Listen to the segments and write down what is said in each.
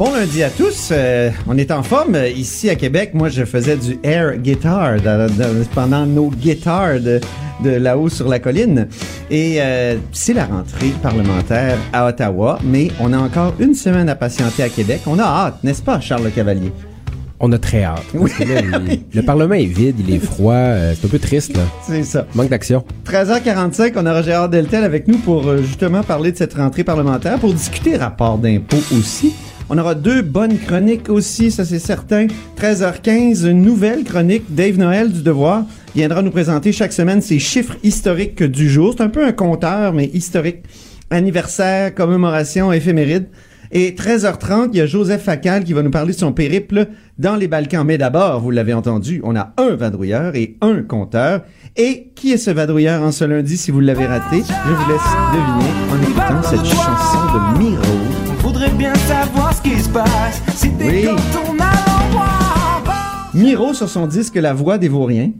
Bon lundi à tous. Euh, on est en forme ici à Québec. Moi, je faisais du air guitar pendant nos guitares de, de là-haut sur la colline. Et euh, c'est la rentrée parlementaire à Ottawa, mais on a encore une semaine à patienter à Québec. On a hâte, n'est-ce pas, Charles Le Cavalier? On a très hâte. Là, il- le Parlement est vide, il est froid, euh, c'est un peu triste, là. C'est ça. Manque d'action. 13h45, on aura Gérard Deltel avec nous pour euh, justement parler de cette rentrée parlementaire, pour discuter rapport d'impôt aussi. On aura deux bonnes chroniques aussi, ça c'est certain. 13h15, une nouvelle chronique. Dave Noël du Devoir viendra nous présenter chaque semaine ses chiffres historiques du jour. C'est un peu un compteur, mais historique. Anniversaire, commémoration, éphéméride. Et 13h30, il y a Joseph Facal qui va nous parler de son périple dans les Balkans. Mais d'abord, vous l'avez entendu, on a un vadrouilleur et un compteur. Et qui est ce vadrouilleur en ce lundi si vous l'avez raté? Je vous laisse deviner en écoutant cette chanson de Miro. Passe. Si t'es Oui. Miro sur son disque La Voix des Vauriens.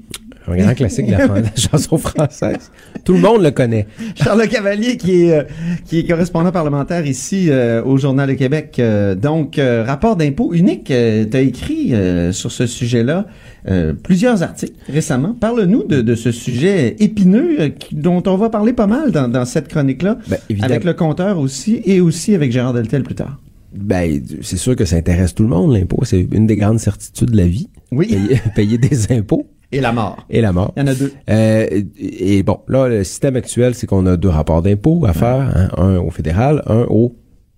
Un grand classique de la, de la chanson française. Tout le monde le connaît. Charles Cavalier qui est, euh, qui est correspondant parlementaire ici euh, au Journal de Québec. Euh, donc, euh, rapport d'impôt unique, tu as écrit euh, sur ce sujet-là euh, plusieurs articles récemment. Parle-nous de, de ce sujet épineux euh, qui- dont on va parler pas mal dans, dans cette chronique-là, Ben, évidemment. avec le compteur aussi et aussi avec Gérard Deltel plus tard. Ben, c'est sûr que ça intéresse tout le monde, l'impôt. C'est une des grandes certitudes de la vie. Oui. Payer, payer des impôts Et la mort. et la mort. Il y en a deux. Euh, et bon, là, le système actuel, c'est qu'on a deux rapports d'impôts à faire, hein, un au fédéral, un au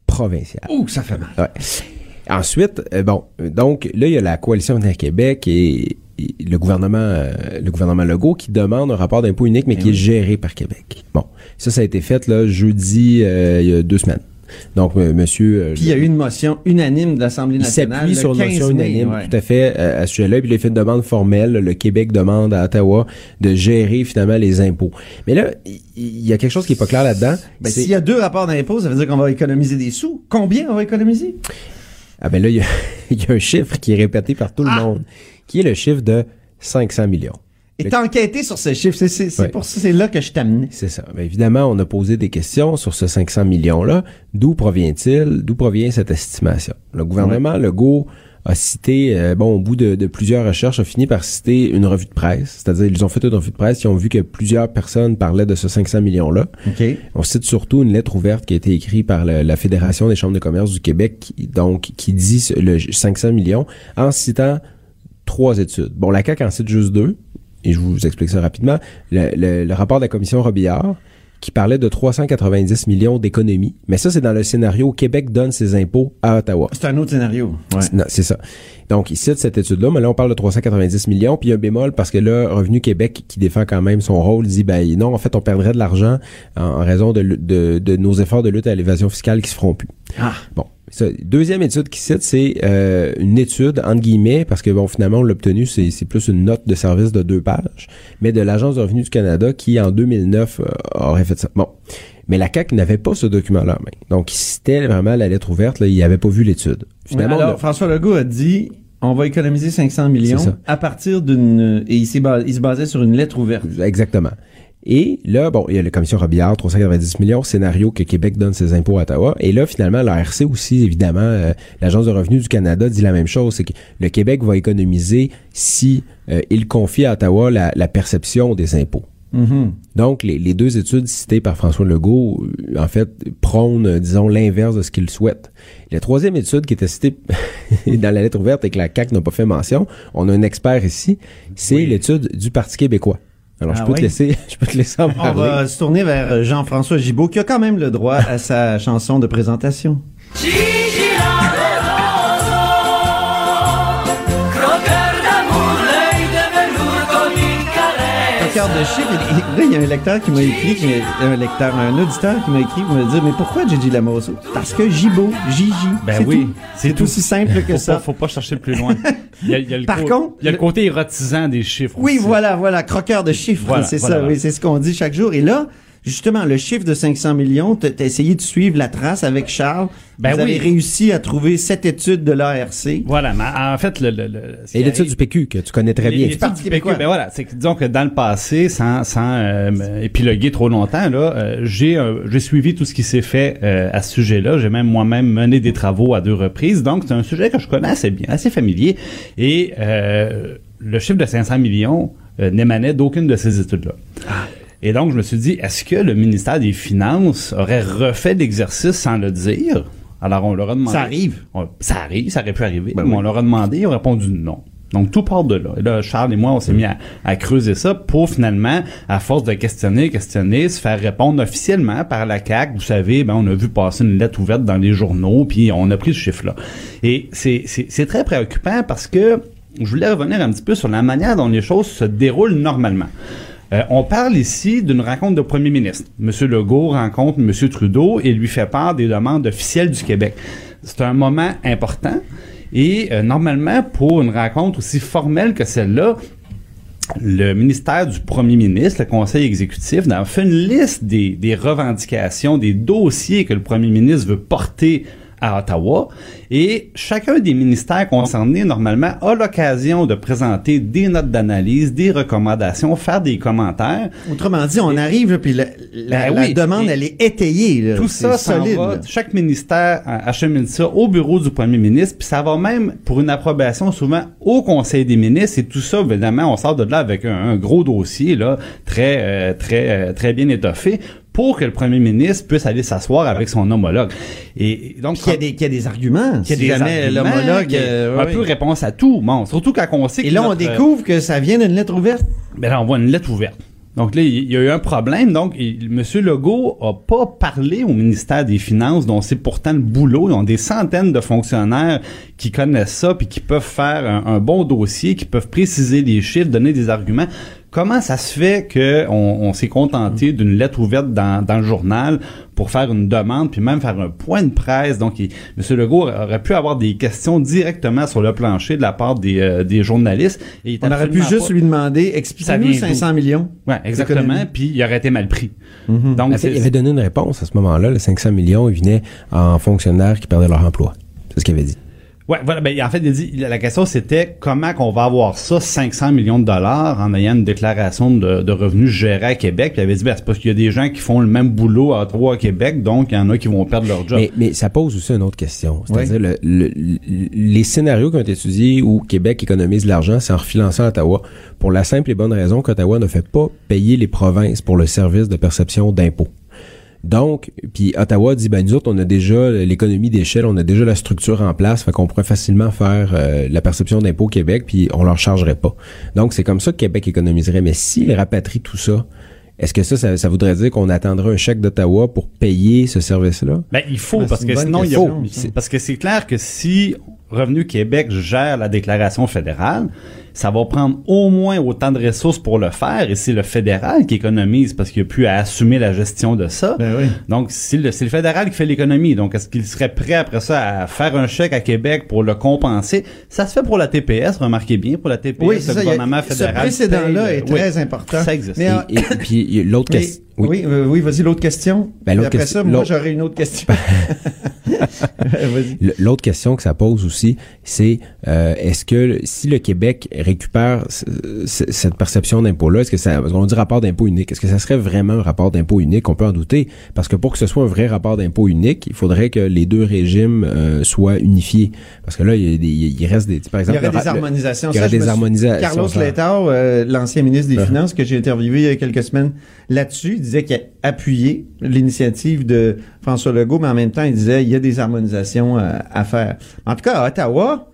provincial. Ouh, ça fait mal. Ouais. Ensuite, euh, bon, donc là, il y a la coalition Avenir Québec et, et le gouvernement euh, le gouvernement Legault qui demande un rapport d'impôt unique, mais qui est géré par Québec. Bon, ça, ça a été fait là jeudi, euh, il y a deux semaines. Donc, euh, monsieur... euh, Puis il y a eu une motion unanime de l'Assemblée il nationale. s'appuie le sur une 15 motion unanime, ouais. tout à fait, euh, à ce sujet-là. Puis il a fait une demande formelle. Le Québec demande à Ottawa de gérer finalement les impôts. Mais là, il il y, a quelque chose qui est pas clair là-dedans. Ben, s'il y a deux rapports d'impôt, ça veut dire qu'on va économiser des sous. Combien on va économiser? Ah ben là, il y, a, il y a un chiffre qui est répété par tout le monde, qui est le chiffre de 500 millions. Et t'as enquêté sur ce chiffre. C'est, Ouais. pour ça, c'est là que je t'amenais. C'est ça. Ben évidemment, on a posé des questions sur ce 500 millions-là. D'où provient-il? D'où provient cette estimation? Le gouvernement Legault a cité, euh, bon, au bout de, de plusieurs recherches, a fini par citer une revue de presse. C'est-à-dire, ils ont fait une revue de presse, ils ont vu que plusieurs personnes parlaient de ce 500 millions-là. On cite surtout une lettre ouverte qui a été écrite par le- la Fédération des chambres de commerce du Québec, qui- donc qui dit le 500 millions en citant trois études. Bon, la CAQ en cite juste deux, et je vous explique ça rapidement. Le, le- le rapport de la commission Robillard, qui parlait de 390 millions d'économies, mais ça, c'est dans le scénario où Québec donne ses impôts à Ottawa. C'est un autre scénario. Ouais. Non, c'est ça. Donc, il cite cette étude-là, mais là, on parle de 390 millions, puis il y a un bémol parce que là, Revenu Québec, qui défend quand même son rôle, dit, ben non, en fait, on perdrait de l'argent en, en raison de, de, de nos efforts de lutte à l'évasion fiscale qui se feront plus. Ah. Bon. Deuxième étude qui cite, c'est euh, une étude, entre guillemets, parce que bon, finalement, on l'a obtenu, c'est c'est plus une note de service de deux pages, mais de l'Agence de revenus du Canada qui, en 2009, euh, aurait fait ça. Bon. Mais la CAQ n'avait pas ce document-là en main. Donc, il citait vraiment la lettre ouverte, là, il n'avait pas vu l'étude. Finalement, alors, a- François Legault a dit on va économiser 500 millions à partir d'une. Et il, s'est bas- il se basait sur une lettre ouverte. Exactement. Et là, bon, il y a la commission Robillard, 390 millions, scénario que Québec donne ses impôts à Ottawa. Et là, finalement, la RC aussi, évidemment, euh, l'Agence de revenus du Canada dit la même chose, c'est que le Québec va économiser si euh, il confie à Ottawa la, la perception des impôts. Donc, les, les deux études citées par François Legault, euh, en fait, prônent, euh, disons, l'inverse de ce qu'il souhaite. La troisième étude qui était citée dans la lettre ouverte et que la CAQ n'a pas fait mention, on a un expert ici, c'est l'étude du Parti québécois. Alors, je Ah peux oui. te laisser, je peux te laisser en On va se tourner vers euh, Jean-François Gibault, qui a quand même le droit à sa chanson de présentation. Gigi Lamoroso, croqueur d'amour, l'œil de velours comme une caresse. Cœur de chiffre, il- il- là, il y a un lecteur qui m'a écrit, qui un lecteur, un auditeur qui m'a écrit pour me dire, mais pourquoi Gigi Lamosso? Parce que Gibault, Gigi. Ben c'est oui, tout. C'est tout. aussi simple que Faut ça. pas, faut pas chercher plus loin. Il y a, il y a le Par contre, il y a le côté érotisant des chiffres. Oui, aussi. voilà, voilà, croqueur de chiffres, Voilà, c'est voilà, ça, oui, c'est ce qu'on dit chaque jour. Et là, justement, le chiffre de 500 millions, t'as t'as essayé de suivre la trace avec Charles. Ben Vous oui. avez réussi à trouver cette étude de l'ARC. Voilà, mais en fait, le, le, le- ce Et l'étude du PQ, que tu connais très bien. études du. PQ, ben voilà, c'est que disons que dans le passé, sans, sans euh, épiloguer trop longtemps, là, euh, j'ai euh, j'ai suivi tout ce qui s'est fait euh, à ce sujet-là. J'ai même moi-même mené des travaux à deux reprises, donc c'est un sujet que je connais assez bien, assez familier. Et euh, le chiffre de 500 millions euh, n'émanait d'aucune de ces études-là. Et donc, je me suis dit, est-ce que le ministère des Finances aurait refait l'exercice sans le dire? Alors, on leur a demandé. Ça arrive. On- ça arrive, ça aurait pu arriver. Ben mais oui. on leur a demandé, ils ont répondu non. Donc, tout part de là. Et là, Charles et moi, on s'est mis à, à creuser ça pour finalement, à force de questionner, questionner, se faire répondre officiellement par la CAQ. Vous savez, ben, on a vu passer une lettre ouverte dans les journaux, puis on a pris ce chiffre-là. Et c'est très préoccupant parce que je voulais revenir un petit peu sur la manière dont les choses se déroulent normalement. Euh, on parle ici d'une rencontre de premier ministre. Monsieur Legault rencontre Monsieur Trudeau et lui fait part des demandes officielles du Québec. C'est un moment important et euh, normalement, pour une rencontre aussi formelle que celle-là, le ministère du premier ministre, le conseil exécutif, fait une liste des revendications, des dossiers que le premier ministre veut porter à Ottawa. Et chacun des ministères concernés, normalement, a l'occasion de présenter des notes d'analyse, des recommandations, faire des commentaires. Autrement dit, on arrive, là, puis la, la- Ben la oui. demande, Et elle est étayée. là. Tout ça solide. va. Chaque ministère achemine ça au bureau du premier ministre, puis ça va même pour une approbation souvent au conseil des ministres. Et tout ça, évidemment, on sort de là avec un, un gros dossier là, très euh, très euh, très bien étoffé pour que le premier ministre puisse aller s'asseoir avec son homologue. Et, donc qu'il y a des, qu'il y a des arguments. qu'il y a si des l'homologue. euh, un peu réponse à tout. Bon, surtout quand on sait Et que là, on notre- découvre que ça vient d'une lettre ouverte. ben là, on voit une lettre ouverte. Donc là, il y a eu un problème. Donc, il- M. Legault a pas parlé au ministère des Finances, dont c'est pourtant le boulot. Ils ont des centaines de fonctionnaires qui connaissent ça, puis qui peuvent faire un, un bon dossier, qui peuvent préciser les chiffres, donner des arguments. Comment ça se fait que on, on s'est contenté d'une lettre ouverte dans, dans le journal pour faire une demande, puis même faire un point de presse? Donc, il- M. Legault aurait pu avoir des questions directement sur le plancher de la part des, euh, des journalistes. Et On aurait pu juste pas- lui demander, Ça expliquez-nous vient 500 millions. Ouais, exactement. Puis il aurait été mal pris. Donc, fait, c'est- il avait donné une réponse à ce moment-là. Le 500 millions, il venait en fonctionnaires qui perdaient leur emploi. C'est ce qu'il avait dit. Ouais, voilà. Ben, en fait, il dit, la question c'était comment qu'on va avoir ça, 500 millions de dollars, en ayant une déclaration de, de revenus gérée à Québec. Puis il avait dit, ben, c'est parce qu'il y a des gens qui font le même boulot à Ottawa, à Québec, donc il y en a qui vont perdre leur job. Mais, mais ça pose aussi une autre question. C'est-à-dire, le- le- les scénarios qui ont été étudiés où Québec économise de l'argent, c'est en refinançant Ottawa, pour la simple et bonne raison qu'Ottawa ne fait pas payer les provinces pour le service de perception d'impôts. Donc, puis Ottawa dit, ben nous autres, on a déjà l'économie d'échelle, on a déjà la structure en place, fait qu'on pourrait facilement faire euh, la perception d'impôts au Québec, puis on leur chargerait pas. Donc, c'est comme ça que Québec économiserait. Mais s'il rapatrie tout ça, est-ce que ça, ça, ça voudrait dire qu'on attendrait un chèque d'Ottawa pour payer ce service-là? Ben, il faut, Ben, parce que sinon, il ça. parce que c'est clair que si Revenu Québec gère la déclaration fédérale, ça va prendre au moins autant de ressources pour le faire, et c'est le fédéral qui économise parce qu'il a plus à assumer la gestion de ça. Ben oui. Donc, c'est le, c'est le fédéral qui fait l'économie. Donc, est-ce qu'il serait prêt après ça à faire un chèque à Québec pour le compenser? Ça se fait pour la TPS, remarquez bien, pour la TPS, Oui, le ça. y a- gouvernement ce fédéral. précédent-là paye, est euh, très oui, important. Ça existe. Mais, Et, et- puis l'autre question. Oui. Oui, euh, oui vas-y, l'autre question. Ben, après question- ça, moi, j'aurais une autre question. Le- L'autre question que ça pose aussi, c'est euh, est-ce que si le Québec récupère cette perception d'impôt-là, est-ce que ça, parce qu'on dit rapport d'impôt unique, est-ce que ça serait vraiment un rapport d'impôt unique? On peut en douter, parce que pour que ce soit un vrai rapport d'impôt unique, il faudrait que les deux régimes euh, soient unifiés, parce que là, il, y a des- il reste des, par Il y exemple, aurait des ra- le- harmonisations. il y aurait Ça, des harmonisations, Carlos. Letao, euh, l'ancien ministre des Uh-huh. Finances que j'ai interviewé il y a quelques semaines là-dessus, disait qu'il a appuyé l'initiative de François Legault, mais en même temps, il disait il y a des harmonisations euh, à faire. En tout cas, à Ottawa,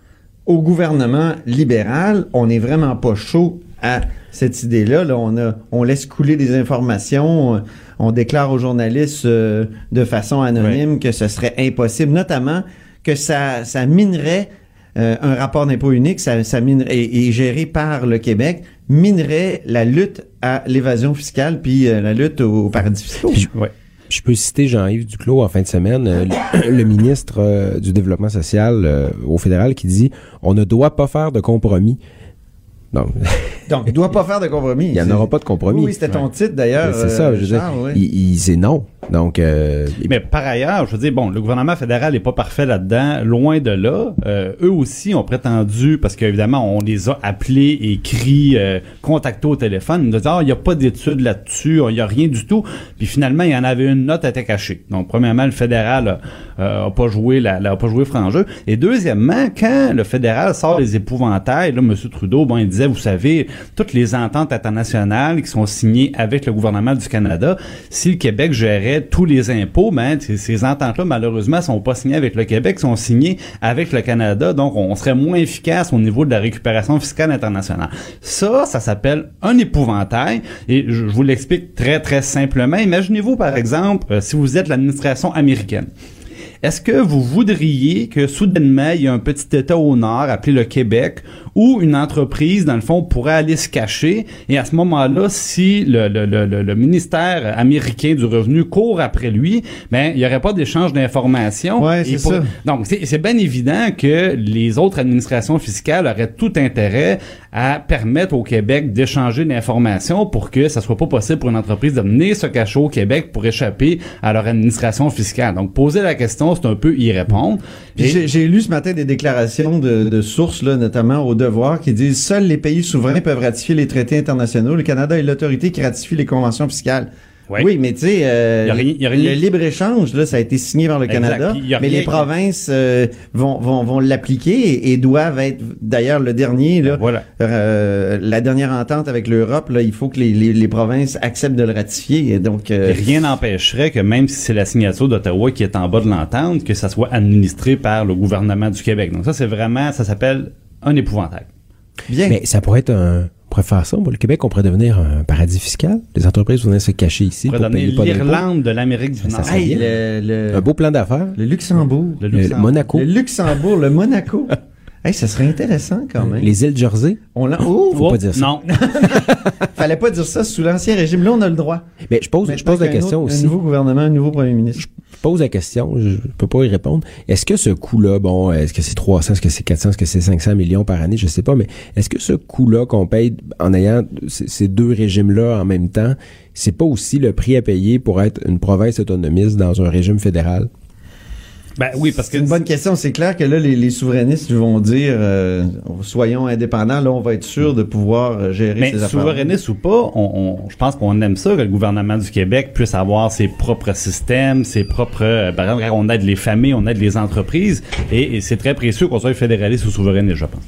au gouvernement libéral, on n'est vraiment pas chaud à cette idée-là. Là, on a, on laisse couler des informations, on, on déclare aux journalistes euh, de façon anonyme que ce serait impossible, notamment que ça, ça minerait euh, un rapport d'impôt unique, ça, et, géré par le Québec, minerait la lutte à l'évasion fiscale puis euh, la lutte aux paradis. Ouais. Je peux citer Jean-Yves Duclos en fin de semaine, euh, le, ministre du Développement social au fédéral, qui dit on ne doit pas faire de compromis. Donc, Donc, il doit pas faire de compromis. il n'y en aura pas de compromis. Oui, c'était ton titre d'ailleurs. c'est ça, euh, je veux dire, Charles, oui. il, il- c'est non. Donc, euh, Mais par ailleurs, je veux dire, bon, le gouvernement fédéral n'est pas parfait là-dedans, loin de là. Euh, eux aussi ont prétendu, parce qu'évidemment, on les a appelés, écrits, euh, contactés au téléphone, ils nous disaient, ah, il n'y a pas d'études là-dessus, il n'y a rien du tout. Puis finalement, il y en avait une note à était cachée. Donc, premièrement, le fédéral euh, a pas joué la, la- a pas joué franc jeu. Et deuxièmement, quand le fédéral sort les épouvantails, là, M. Trudeau, bon, il vous savez, toutes les ententes internationales qui sont signées avec le gouvernement du Canada, si le Québec gérait tous les impôts, ben, ces, ententes-là, malheureusement, sont pas signées avec le Québec, sont signées avec le Canada, donc on serait moins efficace au niveau de la récupération fiscale internationale. Ça, ça s'appelle un épouvantail, et je, vous l'explique très, très simplement. Imaginez-vous, par exemple, euh, si vous êtes l'administration américaine. Est-ce que vous voudriez que soudainement, il y a un petit État au nord appelé le Québec où une entreprise, dans le fond, pourrait aller se cacher et à ce moment-là, si le, le, le, le- ministère américain du revenu court après lui, ben, il n'y aurait pas d'échange d'informations. Ouais, c'est pour- ça. Donc, c'est bien évident que les autres administrations fiscales auraient tout intérêt à permettre au Québec d'échanger l'information pour que ça soit pas possible pour une entreprise de venir se cacher au Québec pour échapper à leur administration fiscale. Donc, poser la question, c'est un peu y répondre. J'ai lu ce matin des déclarations de, de sources, là, notamment au Devoir, qui disent seuls les pays souverains peuvent ratifier les traités internationaux. Le Canada est l'autorité qui ratifie les conventions fiscales. Ouais. Oui, mais tu sais, euh, le libre-échange, là, ça a été signé par le Exact. Canada, mais les provinces euh, vont, vont, vont l'appliquer et, et doivent être, d'ailleurs, le dernier, là, Voilà. euh, la dernière entente avec l'Europe, là, il faut que les, les, les provinces acceptent de le ratifier. Et donc, Et rien n'empêcherait que même si c'est la signature d'Ottawa qui est en bas de l'entente, que ça soit administré par le gouvernement du Québec. Donc ça, c'est vraiment, ça s'appelle un épouvantail. bien. mais ça pourrait être un. On pourrait faire ça. Moi, le Québec, on pourrait devenir un paradis fiscal. Les entreprises voudraient se cacher ici On pourrait pour donner payer pas d'impôts. l'Irlande de l'Amérique du Ça Nord. Hey, le, le, Un beau plan d'affaires. le Luxembourg. Le Le Luxembourg. Monaco. Le Luxembourg, le Monaco. hey, ça serait intéressant quand même. Les îles Jersey? On l'a. Oh, Faut pas dire ça. Non. fallait pas dire ça sous l'ancien régime. Là, on a le droit. Mais je pose, je pose la qu'il y a un question autre- aussi. Un nouveau gouvernement, un nouveau premier ministre. Je pose la question, je, peux pas y répondre. Est-ce que ce coût-là, bon, est-ce que c'est 300, est-ce que c'est 400, est-ce que c'est 500 millions par année, je sais pas, mais est-ce que ce coût-là qu'on paye en ayant ces deux régimes-là en même temps, c'est pas aussi le prix à payer pour être une province autonomiste dans un régime fédéral? Ben oui, parce que C'est une bonne question. C'est clair que là, les, les souverainistes vont dire euh, soyons indépendants. Là, on va être sûr de pouvoir euh, gérer Mais ces souverainiste ou pas, on, on- je pense qu'on aime ça que le gouvernement du Québec puisse avoir ses propres systèmes, ses propres. euh, par exemple, on aide les familles, on aide les entreprises, et, et c'est très précieux qu'on soit fédéraliste ou souverainiste, je pense.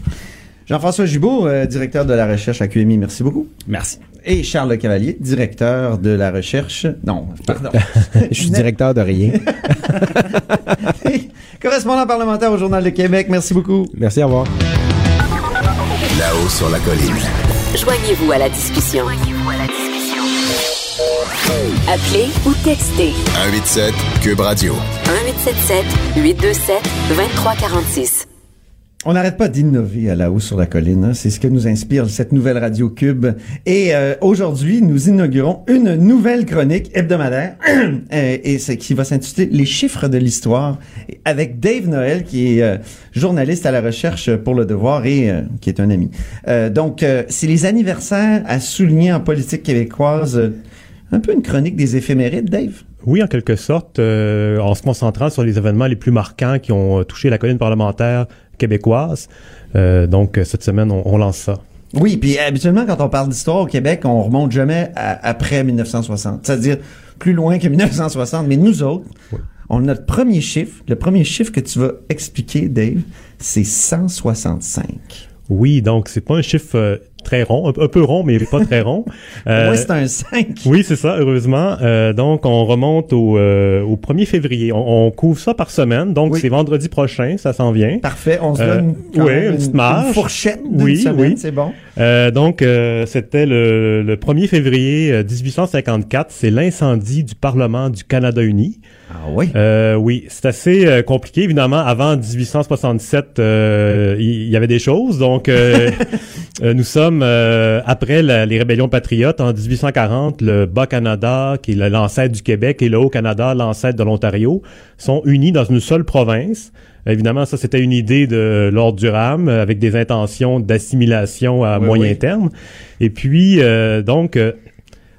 Jean-François Gibault, euh, directeur de la recherche à QMI, merci beaucoup. Merci. Et Charles Cavalier, directeur de la recherche. Non, pardon. Je suis directeur de rien. Correspondant parlementaire au Journal de Québec, merci beaucoup. Merci, au revoir. Là-haut sur la colline. Joignez-vous à la discussion. Appelez ou textez 187 Cube Radio. 1877 827 2346. On n'arrête pas d'innover à la haut sur la colline. hein. C'est ce que nous inspire cette nouvelle Radio Cube. Et euh, aujourd'hui, nous inaugurons une nouvelle chronique hebdomadaire euh, et c'est qui va s'intituler Les chiffres de l'histoire avec Dave Noël qui est euh, journaliste à la recherche pour le devoir et euh, qui est un ami. Donc, c'est les anniversaires à souligner en politique québécoise. un peu une chronique des éphémérides, Dave? Oui, en quelque sorte, euh, en se concentrant sur les événements les plus marquants qui ont touché la colline parlementaire québécoise. Euh, donc, cette semaine, on, on lance ça. Oui, puis habituellement, quand on parle d'histoire au Québec, on remonte jamais à- après 1960. C'est-à-dire plus loin que 1960. Mais nous autres, on a notre premier chiffre. Le premier chiffre que tu vas expliquer, Dave, c'est 165. Oui, donc c'est pas un chiffre euh, très rond, un, un peu rond, mais pas très rond. Euh, Moi, c'est un 5. Oui, c'est ça, heureusement. Euh, donc, on remonte au, euh, au 1er février. On, on couvre ça par semaine. Donc, Oui. c'est vendredi prochain, ça s'en vient. Parfait. On se Euh, donne une petite marge. fourchette d'une Oui, semaine, oui. c'est bon. Euh, donc, euh, c'était le, le 1er février euh, 1854. C'est l'incendie du Parlement du Canada uni. Ah oui. Euh, oui, c'est assez euh, compliqué. Évidemment, avant 1867, euh, il y, avait des choses. Donc, euh, euh, nous sommes euh, après la- les rébellions patriotes en 1840. Le Bas-Canada, qui est l'ancêtre du Québec, et le Haut-Canada, l'ancêtre de l'Ontario, sont unis dans une seule province. Évidemment, ça, c'était une idée de Lord Durham euh, avec des intentions d'assimilation à Oui, moyen oui. terme. Et puis, euh, donc, euh,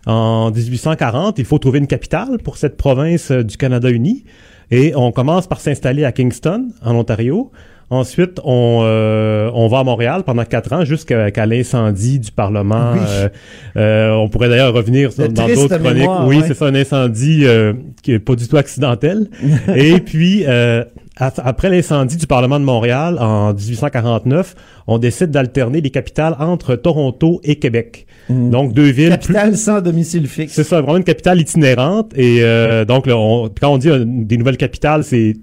en 1840, il faut trouver une capitale pour cette province euh, du Canada uni. Et on commence par s'installer à Kingston, en Ontario. Ensuite, on, euh, on va à Montréal pendant quatre ans jusqu'à qu'à l'incendie du Parlement. Oui. Euh, euh, on pourrait d'ailleurs revenir dans d'autres chroniques. mémoire, oui, ouais. c'est ça, un incendie euh, qui est pas du tout accidentel. Et puis, euh, après l'incendie du Parlement de Montréal en 1849, on décide d'alterner les capitales entre Toronto et Québec. Donc, deux villes plus, Capitale sans domicile fixe. c'est ça, vraiment une capitale itinérante. Et euh, donc, là, on- quand on dit euh, des nouvelles capitales, c'est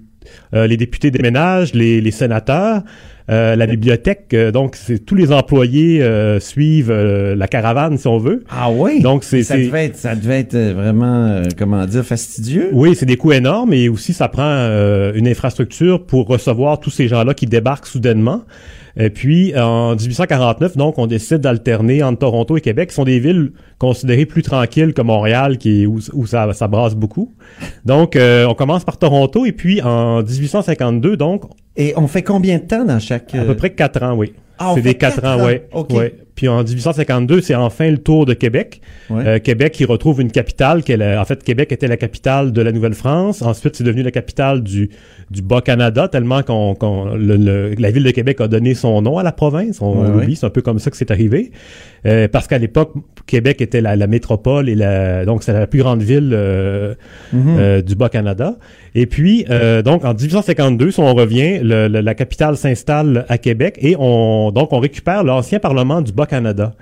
euh, les députés déménagent, les, les sénateurs, euh, la bibliothèque. euh, donc, c'est tous les employés euh, suivent euh, la caravane, si on veut. Ah oui? Donc, c'est ça devait être, ça devait être vraiment, euh, comment dire, fastidieux? oui, c'est des coûts énormes et aussi ça prend euh, une infrastructure pour recevoir tous ces gens-là qui débarquent soudainement. Et puis en 1849, donc on décide d'alterner entre Toronto et Québec, qui sont des villes considérées plus tranquilles que Montréal, qui où, où ça, ça brasse beaucoup. Donc euh, on commence par Toronto et puis en 1852, donc Et on fait combien de temps dans chaque... à euh, peu près quatre ans, oui. Ah, c'est des quatre quatre ans, ans. ouais. OK. ouais. Puis en 1852, c'est enfin le tour de Québec. Ouais. Euh, Québec qui retrouve une capitale. En fait, Québec était la capitale de la Nouvelle-France. Ensuite, c'est devenu la capitale du, du Bas-Canada, tellement qu'on, qu'on- le- le- la ville de Québec a donné son nom à la province. On, Ouais, l'oublie, c'est un peu comme ça que c'est arrivé. Euh, parce qu'à l'époque, Québec était la, la métropole et la, donc c'est la plus grande ville euh, Mhm. euh, du Bas-Canada. Et puis, donc, en 1852, si on revient, le- la capitale s'installe à Québec et on, donc, on récupère l'ancien Parlement du Bas-Canada.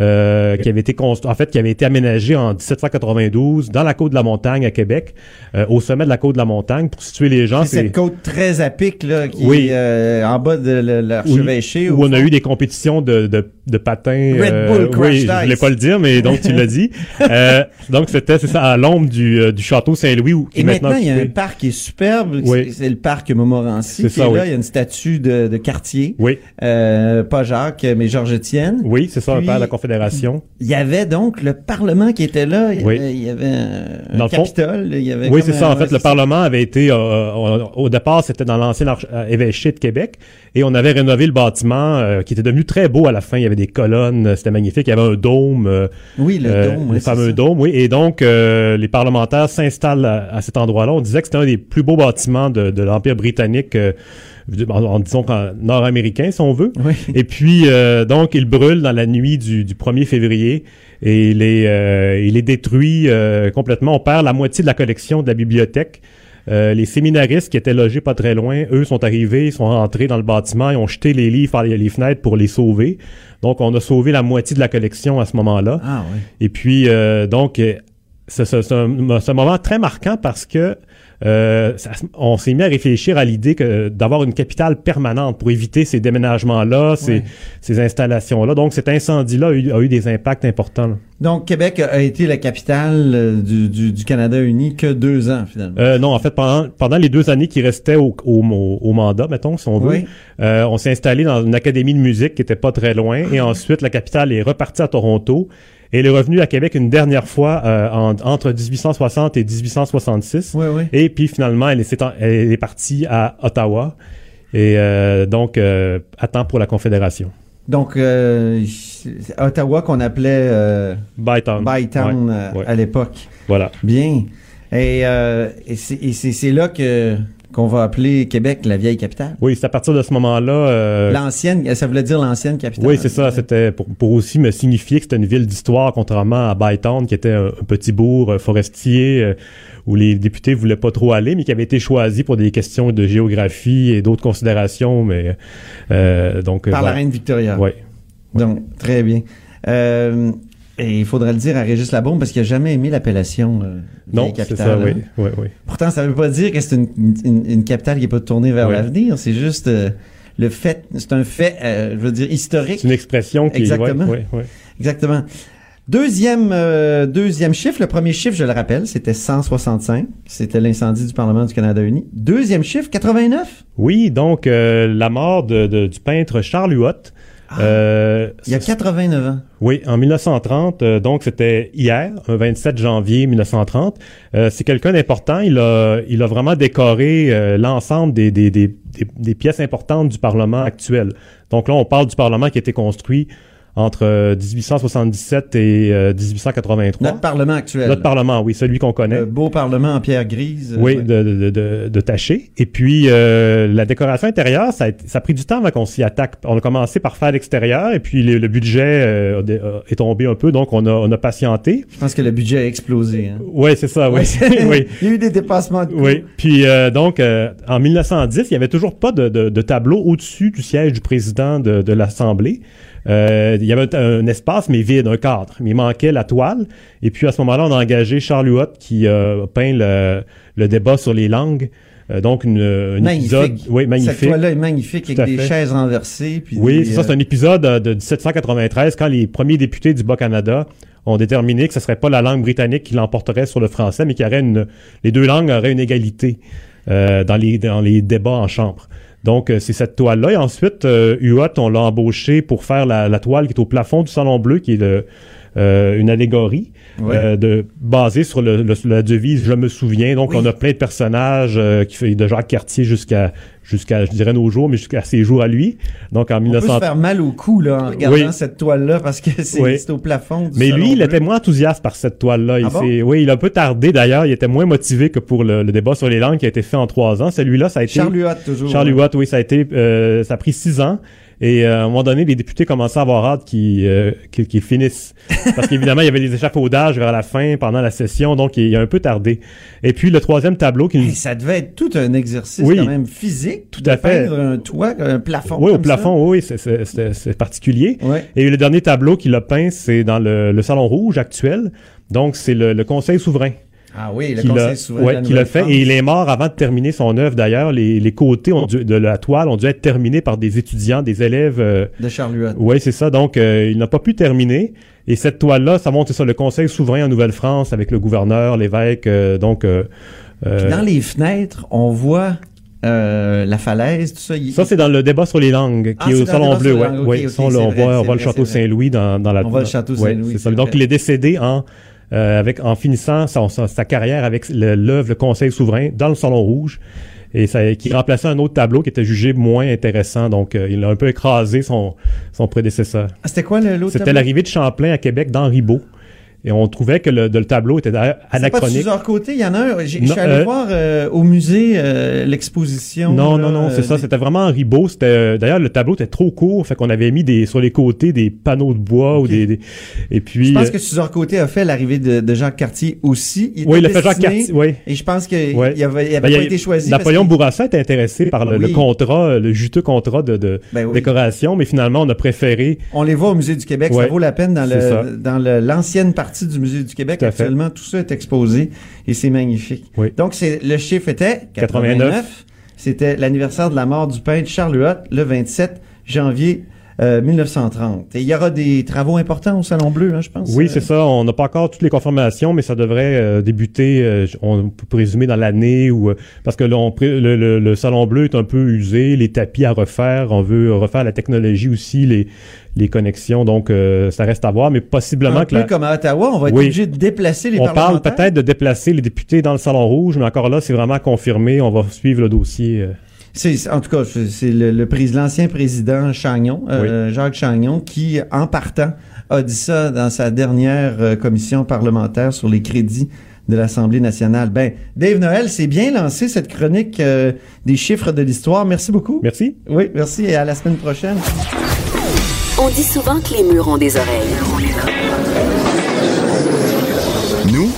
euh, qui avait été construit, en fait, qui avait été aménagé en 1792 dans la côte de la montagne à Québec, euh, au sommet de la côte de la montagne, pour situer les gens. c'est cette côte très à pic, là, qui Oui. est euh, en bas de l'archevêché. où au on a eu des compétitions de, de, de patins. Red Bull Crash oui, je voulais pas le dire, mais donc tu l'as dit. Euh, donc c'était c'est ça à l'ombre du, euh, du château Saint-Louis où qui Et maintenant il y a un parc qui est superbe. Oui. C'est- le parc Montmorency C'est ça, est là. oui. Il y a une statue de, de quartier. Oui, Euh, pas Jacques, mais Georges-Étienne. oui, c'est ça, Puis- un père de la Confédération. Il y avait donc le Parlement qui était là. Il y Oui. avait, il y avait un, un fond- Capitole. Il y avait Oui, c'est ça. En fait, le. Parlement avait été, euh, euh, au départ, c'était dans l'ancien euh, évêché de Québec, et on avait rénové le bâtiment, euh, qui était devenu très beau à la fin. Il y avait des colonnes, euh, c'était magnifique. Il y avait un dôme, euh, Oui, le euh, dôme. le oui, fameux dôme, oui. Et donc, euh, les parlementaires s'installent à, à cet endroit-là. On disait que c'était un des plus beaux bâtiments de, de l'Empire britannique, euh, en, disons qu'en nord-américain, si on veut. Oui. Et puis, euh, donc, il brûle dans la nuit du, du 1er février et il est, euh, il est détruit euh, complètement. On perd la moitié de la collection de la bibliothèque. Euh, les séminaristes qui étaient logés pas très loin, eux sont arrivés, ils sont rentrés dans le bâtiment, ils ont jeté les livres par les, les fenêtres pour les sauver. Donc, on a sauvé la moitié de la collection à ce moment-là. Ah oui. Et puis, euh, donc, euh, un, c'est un moment très marquant parce que euh, ça- on s'est mis à réfléchir à l'idée que d'avoir une capitale permanente pour éviter ces déménagements-là, ces, Ouais. ces installations-là. Donc, cet incendie-là a eu, a eu des impacts importants. là. Donc, Québec a été la capitale euh, du, du, du Canada uni que deux ans, finalement. Euh, non, en fait, pendant, pendant les deux années qui restaient au, au, au- au mandat, mettons, si on veut, Oui. euh, on s'est installé dans une académie de musique qui était pas très loin. Et ensuite, la capitale est repartie à Toronto. Et elle est revenue à Québec une dernière fois euh, en- entre 1860 et 1866. Oui, oui. Et puis finalement, elle est, elle partie à Ottawa. Et euh, donc, euh, à temps pour la Confédération. Donc, euh, Ottawa qu'on appelait Bytown. Bytown Ouais, ouais. à l'époque. Voilà. Bien. Et, c'est là que qu'on va appeler Québec la vieille capitale. Oui, c'est à partir de ce moment-là. euh, L'ancienne, ça voulait dire l'ancienne capitale. Oui, c'est ça. C'était pour, pour aussi me signifier que c'était une ville d'histoire, contrairement à Bytown, qui était un, un petit bourg euh, forestier euh, où les députés voulaient pas trop aller, mais qui avait été choisi pour des questions de géographie et d'autres considérations. Mais donc Par la reine Victoria. Ouais. Donc, très bien. Et il faudrait le dire à Régis Labaume parce qu'il n'a jamais aimé l'appellation euh, Non, capitale. ça. hein. Oui, oui, oui. Pourtant, ça veut pas dire que c'est une, une, une capitale qui n'est pas tournée vers l'avenir. C'est juste euh, le fait, c'est un fait, euh, je veux dire, historique. C'est une expression qui. Exactement. Ouais, ouais. Exactement. Deuxième, euh, deuxième chiffre, le premier chiffre, je le rappelle, c'était 165. C'était l'incendie du Parlement du Canada uni. Deuxième chiffre, 89. Oui, donc euh, la mort de, de- du peintre Charles Huot. Euh, Ah. Il y a 89 ans. Oui, en 1930, euh, donc c'était hier, un 27 janvier 1930. Euh, c'est quelqu'un d'important. Il a, il a vraiment décoré euh, l'ensemble des, des, des, des, des pièces importantes du Parlement actuel. Donc là, on parle du Parlement qui a été construit entre euh, 1877 et euh, 1883. Notre Parlement actuel. Notre Parlement, oui, celui qu'on connaît. Le beau Parlement en pierre grise. Oui, Ouais. de, de, de, de tacher. Et puis, euh, la décoration intérieure, ça a, ça a pris du temps avant qu'on s'y attaque. On a commencé par faire l'extérieur et puis le, le budget euh, est tombé un peu, donc on a, on a patienté. Je pense que le budget a explosé. Hein. Oui, c'est ça, oui. oui. Il y a eu des dépassements de coûts. Oui, puis euh, donc euh, en 1910, il y avait toujours pas de, de, de tableau au-dessus du siège du président de, de l'Assemblée. Euh, il y avait un, un espace mais vide, un cadre. Mais il manquait la toile. Et puis à ce moment-là, on a engagé Charles Huot qui a peint le, le débat sur les langues. Euh, donc une, un Magnifique. épisode, oui Cette magnifique. toile-là est magnifique Tout avec des fait. chaises renversées. Puis Oui, des, ça, euh, c'est un épisode euh, de 1793 quand les premiers députés du Bas-Canada ont déterminé que ce serait pas la langue britannique qui l'emporterait sur le français, mais qu'il y aurait une, les deux langues auraient une égalité euh, dans les dans les débats en chambre. Donc euh, c'est cette toile-là. Et ensuite, euh, Huot, on l'a embauché pour faire la, toile qui est au plafond du Salon Bleu, qui est euh, une allégorie Ouais. euh, de basée sur le, le- la devise Je me souviens. Donc Oui. on a plein de personnages euh, qui fait de Jacques Cartier jusqu'à jusqu'à je dirais nos jours, mais jusqu'à ses jours à lui. Donc en On peut 1900 se faire mal au cou là, en regardant Oui. cette toile-là parce que c'est Oui. au plafond. Du Mais lui, il Bleu. était moins enthousiaste par cette toile-là. Il Ah bon? oui, il a un peu tardé d'ailleurs. Il était moins motivé que pour le, le débat sur les langues qui a été fait en trois ans. Celui-là, ça a été Charles Huot, toujours. Charles Huot, oui, ça a été, euh, ça a pris six ans. Et euh, à un moment donné, les députés commençaient à avoir hâte qu'ils euh, finissent. Parce qu'évidemment, il y avait des échafaudages vers la fin, pendant la session, donc il, il a un peu tardé. Et puis le troisième tableau qui... Hey, ça devait être tout un exercice Oui. quand même physique. Tout de à fait. un toit, un plafond. oui, au plafond, oui, c'est- particulier. Ouais. Et le dernier tableau qu'il a peint, c'est dans le, le Salon Rouge actuel. Donc, c'est le, le Conseil souverain Ah oui, le qui Conseil l'a souverain. de ouais, la qui l'a fait. Et il est mort avant de terminer son œuvre, d'ailleurs. Les, les côtés ont dû- de la toile ont dû être terminés par des étudiants, des élèves. euh, De Charles Huot. oui, c'est ça. Donc, euh, il n'a pas pu terminer. Et cette toile-là, ça montre ça, le Conseil souverain en Nouvelle-France avec le gouverneur, l'évêque. euh, donc, euh, Puis dans les fenêtres, on voit euh, la falaise, tout ça. Il- ça, c'est dans le débat sur les langues, Ah, qui est c'est au Salon Bleu. Ouais, on, vrai, voit, on c'est voit le château. Saint-Louis dans, dans la On voit le château Saint-Louis. Donc, il est décédé en, euh, avec, en finissant son- son- sa carrière avec l'œuvre Le Conseil souverain dans le Salon Rouge. Et ça, qui remplaçait un autre tableau qui était jugé moins intéressant. Donc, euh, il a un peu écrasé son, son prédécesseur. Ah, C'était quoi le- l'autre C'était l'arrivée de Champlain à Québec d'Henri Beau. Et on trouvait que le, de- le tableau était d'ailleurs C'est pas de anachronique. Côté, il y en a un. Je Non, suis allé euh, voir euh, au musée euh, l'exposition. Non, là, non, non, c'est ça. des- C'était vraiment Henri Beau. C'était, euh, d'ailleurs, le tableau était trop court. Fait qu'on avait mis des, sur les côtés des panneaux de bois Ok. ou des, des- et puis. Je pense euh, que Suzor Côté a fait l'arrivée de, de Jacques Cartier aussi. Il oui, il a fait Jacques Cartier. Oui. Et je pense qu'il Ouais. il avait, il avait Ben, pas été choisi. Napoléon Bourassa était intéressé par le, Oui. le contrat, le juteux contrat de, de Ben oui. décoration, mais finalement, on a préféré. On les voit au Musée du Québec. Ça vaut la peine dans le dans l'ancienne partie du Musée du Québec. Tout. Actuellement, tout ça est exposé et c'est magnifique. Oui. Donc, c'est le chiffre était 89. 89. C'était l'anniversaire de la mort du peintre Charles Huot, le 27 janvier euh, 1930. Et il y aura des travaux importants au Salon Bleu, hein, je pense. Oui, euh, c'est ça. On n'a pas encore toutes les confirmations, mais ça devrait euh, débuter, euh, on peut présumer dans l'année ou euh, parce que là, on le, le- le salon bleu est un peu usé, les tapis à refaire, on veut refaire la technologie aussi, les les connexions, donc euh, ça reste à voir, mais possiblement Un que peu la- comme à Ottawa, on va être Oui. obligé de déplacer les on parle peut-être de déplacer les députés dans le salon rouge, mais encore là, c'est vraiment confirmé. On va suivre le dossier. C'est en tout cas c'est le, le président, l'ancien président Chagnon, euh, Jacques Chagnon, qui en partant a dit ça dans sa dernière euh, commission parlementaire sur les crédits de l'Assemblée nationale. Ben, Dave Noël, c'est bien lancé cette chronique euh, des chiffres de l'histoire. Merci beaucoup. Merci. Oui, merci et à la semaine prochaine. On dit souvent que les murs ont des oreilles. Nous,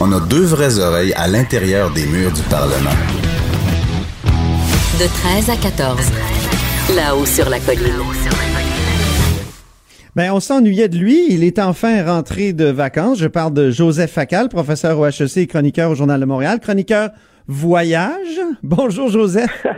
on a deux vraies oreilles à l'intérieur des murs du Parlement. De 13 à 14. Là-haut sur la colline. Ben, on s'ennuyait de lui. Il est enfin rentré de vacances. Je parle de Joseph Facal, professeur au HEC et chroniqueur au Journal de Montréal. Chroniqueur voyage. Bonjour, Joseph.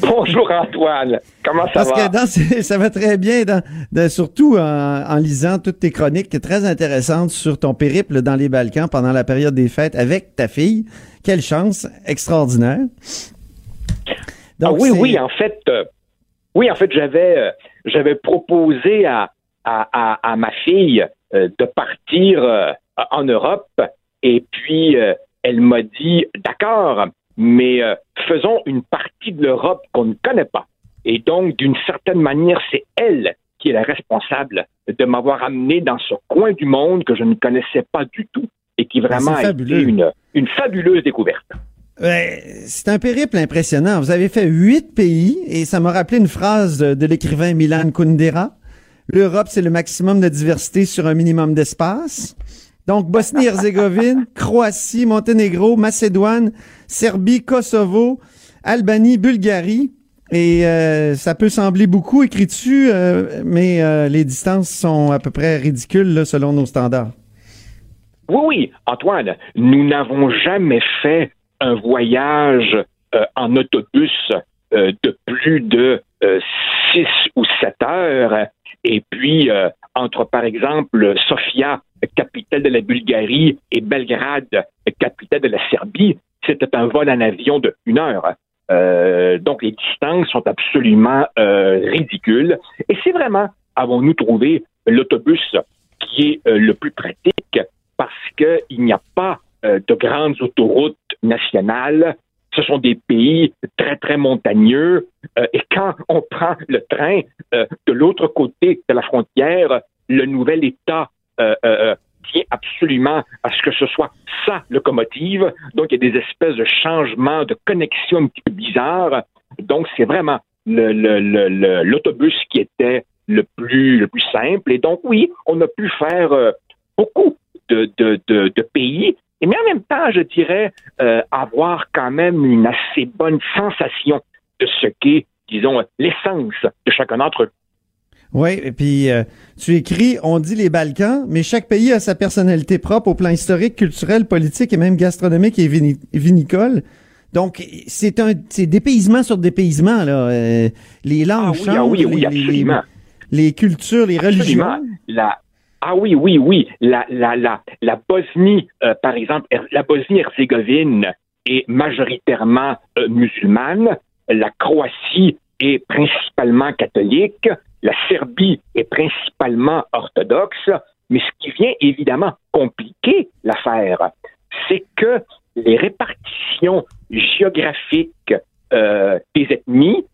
Bonjour Antoine, comment ça Parce va? que dans ces- ça va très bien, dans- dans- surtout en, en lisant toutes tes chroniques très intéressantes sur ton périple dans les Balkans pendant la période des fêtes avec ta fille. Quelle chance extraordinaire. Ah oui, oui, en fait, euh, oui, en fait, j'avais, euh, j'avais proposé à, à, à, à ma fille euh, de partir en Europe, et puis elle m'a dit, d'accord, mais faisons une partie de l'Europe qu'on ne connaît pas. Et donc, d'une certaine manière, c'est elle qui est la responsable de m'avoir amené dans ce coin du monde que je ne connaissais pas du tout et qui vraiment Ah, c'est a été une, une fabuleuse découverte. Ouais, c'est un périple impressionnant. Vous avez fait huit pays et ça m'a rappelé une phrase de, de l'écrivain Milan Kundera. L'Europe, c'est le maximum de diversité sur un minimum d'espace. Donc, Bosnie-Herzégovine, Croatie, Monténégro, Macédoine, Serbie, Kosovo, Albanie, Bulgarie. Et euh, ça peut sembler beaucoup, écris-tu, euh, mais euh, les distances sont à peu près ridicules là, selon nos standards. Oui, oui, Antoine, nous n'avons jamais fait un voyage euh, en autobus euh, de plus de euh, six ou sept heures. Et puis, euh, entre, par exemple, Sofia, capitale de la Bulgarie, et Belgrade, capitale de la Serbie, c'était un vol en avion de une heure. Euh, donc, les distances sont absolument euh, ridicules. Et c'est vraiment, avons-nous trouvé l'autobus qui est euh, le plus pratique parce qu'il n'y a pas euh, de grandes autoroutes nationales. Ce sont des pays très, très montagneux. Euh, et quand on prend le train euh, de l'autre côté de la frontière, le nouvel État tient absolument à ce que ce soit sa locomotive. Donc, il y a des espèces de changements, de connexions un petit peu bizarres. Donc, c'est vraiment le- le- le- l'autobus qui était le plus, le plus simple. Et donc, oui, on a pu faire beaucoup de, de, de pays, et mais en même temps, je dirais, euh, avoir quand même une assez bonne sensation de ce qu'est, disons, l'essence de chacun d'entre eux. Oui, et puis euh, tu écris, on dit les Balkans, mais chaque pays a sa personnalité propre au plan historique, culturel, politique et même gastronomique et vini- vinicole. Donc, c'est un c'est dépaysement sur dépaysement, là. Euh, les langues Ah oui, changent, ah oui, oui, les- les, cultures, les religions. La, ah oui, oui, oui. La, la, la, la Bosnie, euh, par exemple, la Bosnie-Herzégovine est majoritairement euh, musulmane. La Croatie est principalement catholique. La Serbie est principalement orthodoxe. Mais ce qui vient évidemment compliquer l'affaire, c'est que les répartitions géographiques euh, des ethnies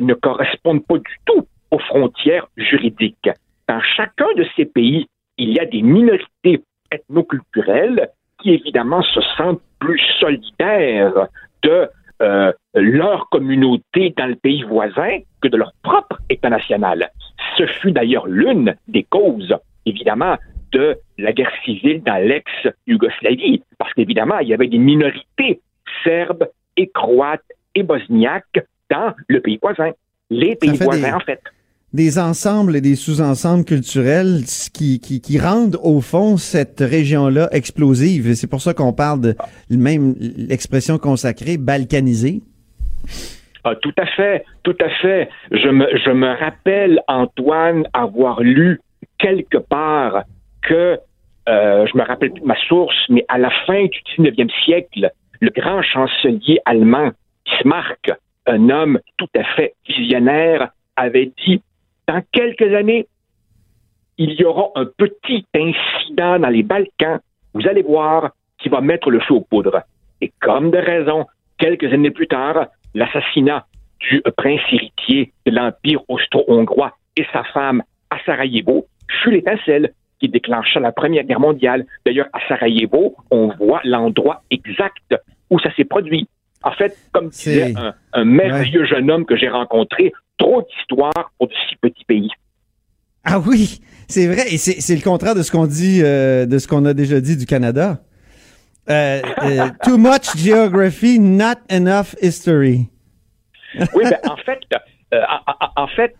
ne correspondent pas du tout aux frontières juridiques. Dans chacun de ces pays, il y a des minorités ethnoculturelles qui évidemment se sentent plus solidaires de euh, leur communauté dans le pays voisin que de leur propre État national. Ce fut d'ailleurs l'une des causes, évidemment, de la guerre civile dans l'ex-Yougoslavie, parce qu'évidemment, il y avait des minorités serbes et croates et bosniaques dans le pays voisin, les pays voisins des- en fait. Des ensembles et des sous-ensembles culturels qui, qui, qui rendent, au fond, cette région-là explosive. Et c'est pour ça qu'on parle de même l'expression consacrée, balkanisée. Ah, tout à fait, tout à fait. Je me, je me rappelle, Antoine, avoir lu quelque part que, euh, je me rappelle plus ma source, mais à la fin du 19e siècle, le grand chancelier allemand Bismarck, un homme tout à fait visionnaire, avait dit, dans quelques années, il y aura un petit incident dans les Balkans, vous allez voir, qui va mettre le feu aux poudres. Et comme de raison, quelques années plus tard, l'assassinat du prince héritier de l'Empire austro-hongrois et sa femme à Sarajevo fut l'étincelle qui déclencha la Première Guerre mondiale. D'ailleurs, à Sarajevo, on voit l'endroit exact où ça s'est produit. En fait, comme disait C'est- un, un merveilleux jeune homme que j'ai rencontré, trop d'histoire pour de si petits pays. Ah oui, c'est vrai. Et c'est c'est le contraire de ce qu'on dit, euh, de ce qu'on a déjà dit du Canada. Euh, euh, too much geography, not enough history. Oui, ben, en fait, en- fait,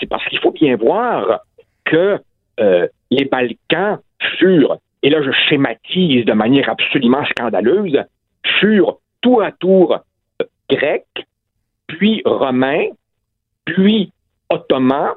c'est parce qu'il faut bien voir que les Balkans furent, et là je schématise de manière absolument scandaleuse, furent tour à tour grecs, puis romains, puis ottomans,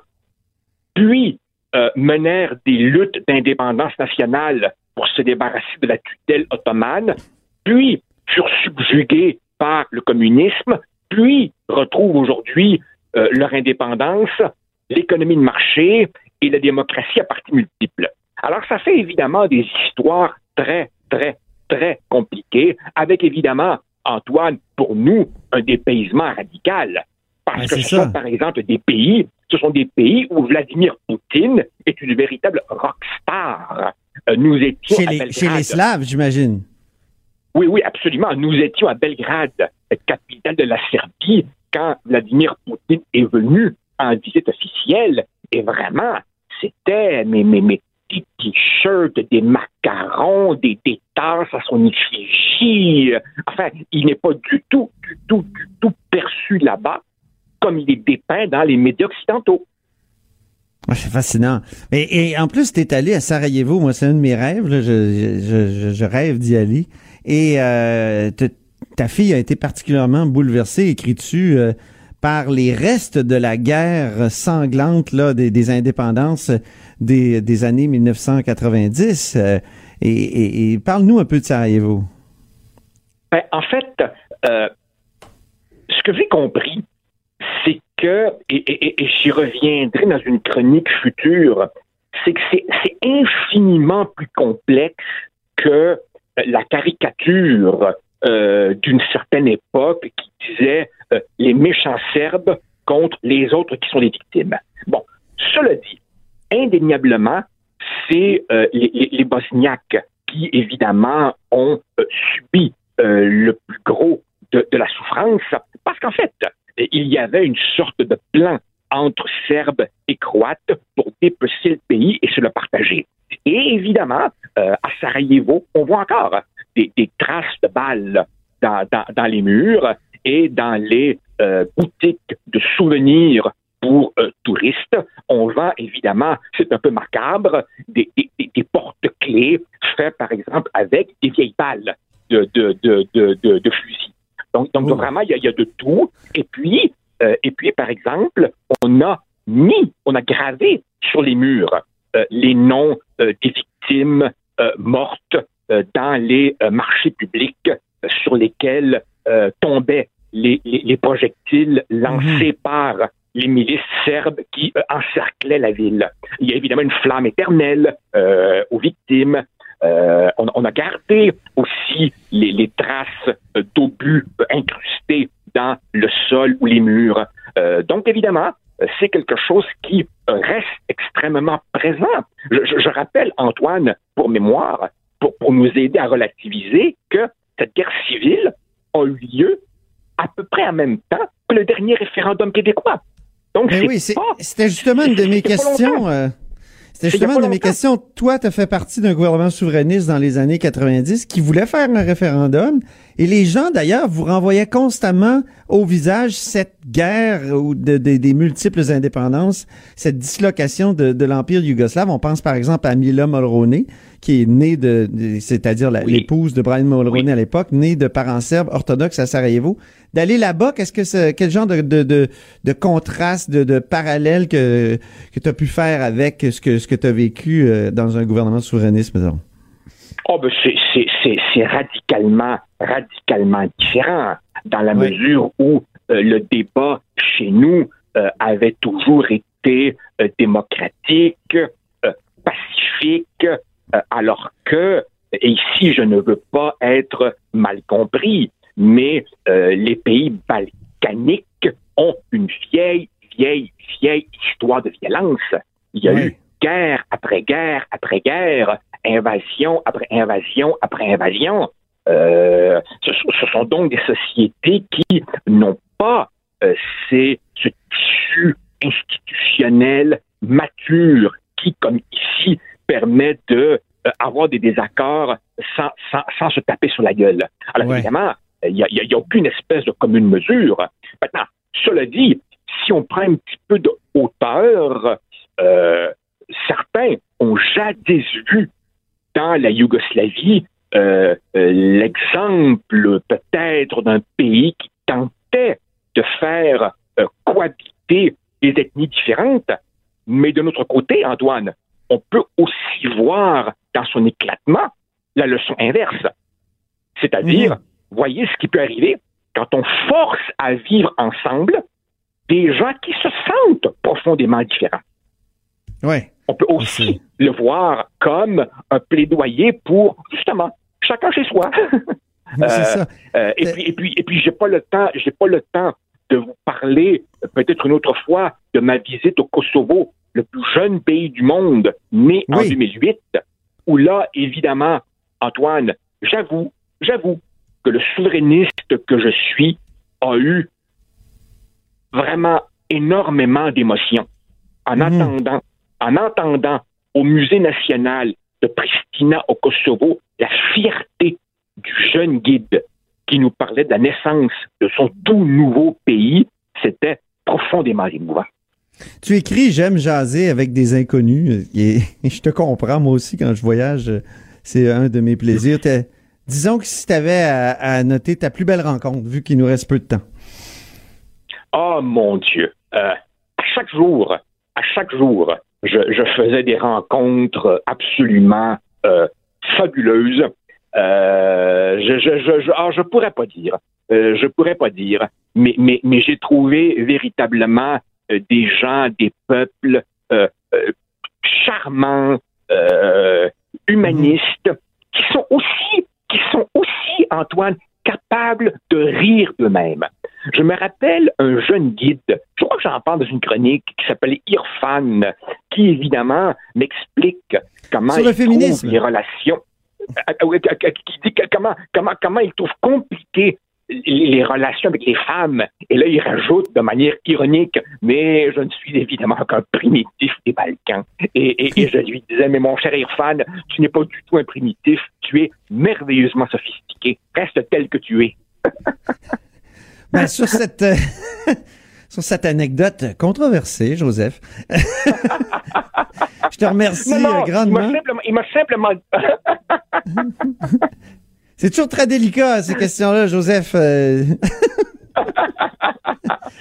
puis euh, menèrent des luttes d'indépendance nationale pour se débarrasser de la tutelle ottomane, puis furent subjugués par le communisme, puis retrouvent aujourd'hui euh, leur indépendance, l'économie de marché et la démocratie à partie multiple. Alors ça fait évidemment des histoires très, très, très compliquées, avec évidemment, Antoine, pour nous, un dépaysement radical. Parce que ce ça. sont, par exemple, des pays, ce sont des pays où Vladimir Poutine est une véritable rockstar. Euh, nous étions Chez à les, Belgrade. chez les Slaves, j'imagine. Oui, oui, absolument. Nous étions à Belgrade, capitale de la Serbie, quand Vladimir Poutine est venu en visite officielle. Et vraiment, c'était mais, mais, mais, des t-shirts, des macarons, des, des tasses à son effigie. Enfin, il n'est pas du tout, du tout, du tout perçu là-bas comme il est dépeint dans les médias occidentaux. C'est fascinant. Et, et en plus, t'es allé à Sarajevo. Moi, c'est un de mes rêves. là. Je, je, je, je rêve d'y aller. Et euh, ta fille a été particulièrement bouleversée, écris-tu, euh, par les restes de la guerre sanglante là, des, des indépendances des, des années 1990. Euh, et et- et parle-nous un peu de Sarajevo. Ben, en fait, ce que j'ai compris, et, j'y reviendrai dans une chronique future, c'est que c'est infiniment plus complexe que euh, la caricature euh, d'une certaine époque qui disait euh, les méchants Serbes contre les autres qui sont les victimes. Bon, cela dit, indéniablement, c'est les, les- Bosniaques qui, évidemment, ont subi le plus gros de la souffrance, parce qu'en fait, il y avait une sorte de plan entre Serbes et Croates pour dépecer le pays et se le partager. Et évidemment, euh, à Sarajevo, on voit encore des, traces de balles dans, les murs et dans les euh, boutiques de souvenirs pour euh, touristes. On vend évidemment, c'est un peu macabre, des, des, des- porte-clés faits par exemple avec des vieilles balles de, de, de fusil. Donc, donc Oh. vraiment, il y, a, il y a de tout. Et puis, euh, et puis, par exemple, on a mis, on a gravé sur les murs euh, les noms euh, des victimes mortes dans les marchés publics sur lesquels tombaient les, les, les projectiles lancés par les milices serbes qui encerclaient la ville. Il y a évidemment une flamme éternelle aux victimes. Euh, on, on a gardé aussi les, les traces d'obus incrustés dans le sol ou les murs. Euh, donc, évidemment, c'est quelque chose qui reste extrêmement présent. Je, je- je rappelle, Antoine, pour mémoire, pour, pour nous aider à relativiser, que cette guerre civile a eu lieu à peu près en même temps que le dernier référendum québécois. Donc, oui, c'était justement une de mes questions. C'était justement de mes questions. Toi, tu as fait partie d'un gouvernement souverainiste dans les années 90 qui voulait faire un référendum. Et les gens, d'ailleurs, vous renvoyaient constamment au visage cette guerre ou de, de- des multiples indépendances, cette dislocation de, de l'Empire yougoslave. On pense par exemple à Mila Mulroney, qui est née de, c'est-à-dire Oui. l'épouse de Brian Mulroney Oui. à l'époque, née de parents serbes orthodoxes à Sarajevo. D'aller là-bas, qu'est-ce que c'est, quel genre de, contraste, de, parallèle que, que tu as pu faire avec ce que, ce que tu as vécu euh, dans un gouvernement souverainiste, mettons? Oh, ben c'est, radicalement, radicalement différent dans la Oui. mesure où euh, le débat chez nous euh, avait toujours été euh, démocratique, pacifique, alors que, et ici je ne veux pas être mal compris, mais les pays Balkaniques ont une vieille, vieille, vieille histoire de violence. Il y a eu guerre après guerre après guerre, invasion après invasion après invasion. Euh, ce, ce sont donc des sociétés qui n'ont pas euh, ces, ce tissu institutionnel mature qui, comme ici, permet de euh, avoir des désaccords sans, sans, sans se taper sur la gueule. Alors Ouais. évidemment, il n'y a aucune espèce de commune mesure. Maintenant, cela dit, si on prend un petit peu de hauteur, euh, certains ont jadis vu dans la Yougoslavie euh, euh, l'exemple peut-être d'un pays qui tentait de faire euh, cohabiter des ethnies différentes, mais de notre côté, Antoine, on peut aussi voir dans son éclatement la leçon inverse. C'est-à-dire, voyez ce qui peut arriver quand on force à vivre ensemble des gens qui se sentent profondément différents. Ouais. On peut aussi le voir comme un plaidoyer pour, justement, chacun chez soi. Euh, ça. Euh, et puis, et puis, et puis, j'ai pas le temps, j'ai pas le temps de vous parler, euh, peut-être une autre fois, de ma visite au Kosovo, le plus jeune pays du monde, né en Oui. 2008, où là, évidemment, Antoine, j'avoue, j'avoue que le souverainiste que je suis a eu vraiment énormément d'émotions en Mhm. attendant, en entendant au Musée national de Pristina au Kosovo la fierté du jeune guide qui nous parlait de la naissance de son tout nouveau pays, c'était profondément émouvant. Tu écris J'aime jaser avec des inconnus. Et, et je te comprends, moi aussi, quand je voyage, c'est un de mes plaisirs. Disons que si tu avais à, à noter ta plus belle rencontre, vu qu'il nous reste peu de temps. Oh mon Dieu! Euh, à chaque jour, à chaque jour, je, je faisais des rencontres absolument euh, fabuleuses. Euh, je, je, je, ah, je pourrais pas dire. Euh, je pourrais pas dire. Mais, mais, mais j'ai trouvé véritablement euh, des gens, des peuples euh, euh, charmants, humanistes, qui sont aussi, qui sont aussi, Antoine, capables de rire d'eux-mêmes. Je me rappelle un jeune guide, je crois que j'en parle dans une chronique qui s'appelait Irfan, qui évidemment m'explique comment Sur le il féminisme. trouve les relations, euh, euh, euh, qui dit que- comment, comment, comment il trouve compliqué les relations avec les femmes. Et là, il rajoute de manière ironique, mais je ne suis évidemment qu'un primitif des Balkans. Et, et- et je lui disais, mais mon cher Irfan, tu n'es pas du tout un primitif, tu es merveilleusement sophistiqué. Reste tel que tu es. Ben, sur cette sur cette anecdote controversée, Joseph. je te remercie Non, non, euh, grandement. il m'a simplement C'est toujours très délicat ces questions-là, Joseph. euh.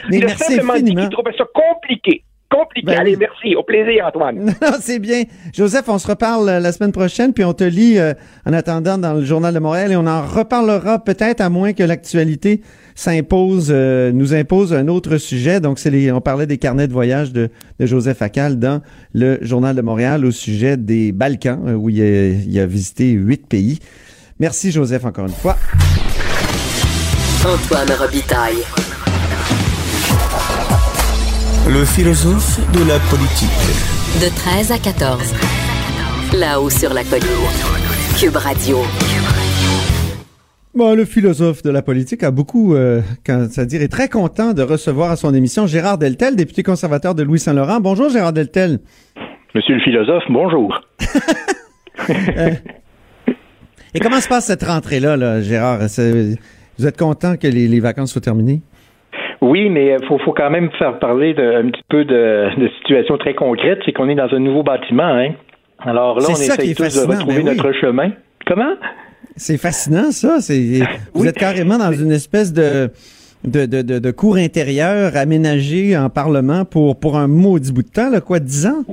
Mais il a merci simplement dit infiniment. qu'il trouvait ça compliqué. Compliqué. Ben Allez, oui. merci. Au plaisir, Antoine. Non, c'est bien. Joseph, on se reparle euh, la semaine prochaine, puis on te lit euh, en attendant dans le Journal de Montréal et on en reparlera peut-être à moins que l'actualité s'impose, euh, nous impose un autre sujet. Donc, c'est les, on parlait des carnets de voyage de, de Joseph Akal dans le Journal de Montréal au sujet des Balkans, euh, où il a, il a visité huit pays. Merci, Joseph, encore une fois. Antoine Robitaille. Le philosophe de la politique. De 13 à 14. Là-haut sur la colline. Cube Radio. Bon, le philosophe de la politique a beaucoup, euh, quand, c'est-à-dire est très content de recevoir à son émission Gérard Deltel, député conservateur de Louis-Saint-Laurent. Bonjour, Gérard Deltel. Monsieur le philosophe, bonjour. Et comment se passe cette rentrée-là, là, Gérard? Vous êtes content que les, les vacances soient terminées? Oui, mais il faut, faut quand même faire parler de, un petit peu de, de situation très concrète. C'est qu'on est dans un nouveau bâtiment. Hein? Alors là, on est tous de retrouver ben oui. notre chemin. Comment? C'est fascinant, ça. C'est, vous êtes carrément dans une espèce de, de, de, de, de cour intérieure aménagée en Parlement pour, pour un maudit bout de temps, là, quoi, 10 ans?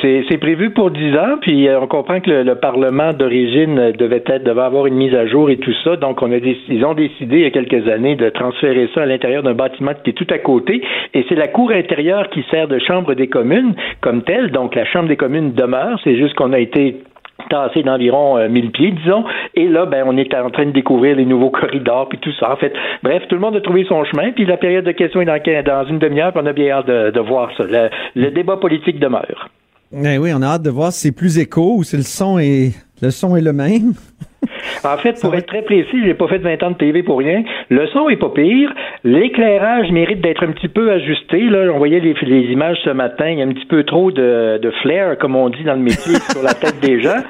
C'est prévu pour 10 ans, puis euh, on comprend que le, le Parlement d'origine euh, devait être devait avoir une mise à jour et tout ça. Donc, on a ils ont décidé il y a quelques années de transférer ça à l'intérieur d'un bâtiment qui est tout à côté. Et c'est la cour intérieure qui sert de chambre des communes comme telle. Donc, la chambre des communes demeure. C'est juste qu'on a été tassé d'environ euh, 1000 pieds, disons. Et là, ben, on est en train de découvrir les nouveaux corridors puis tout ça. En fait, bref, tout le monde a trouvé son chemin. Puis la période de questions est dans, dans une demi-heure. Puis on a bien hâte de, de voir ça. Le, le débat politique demeure. Eh oui, on a hâte de voir si c'est plus écho ou si le son est le son est le même. En fait, pour être très précis, j'ai pas fait 20 ans de TV pour rien. Le son est pas pire. L'éclairage mérite d'être un petit peu ajusté. Là, on voyait les, les images ce matin. Il y a un petit peu trop de, de flair, comme on dit dans le métier, sur la tête des gens.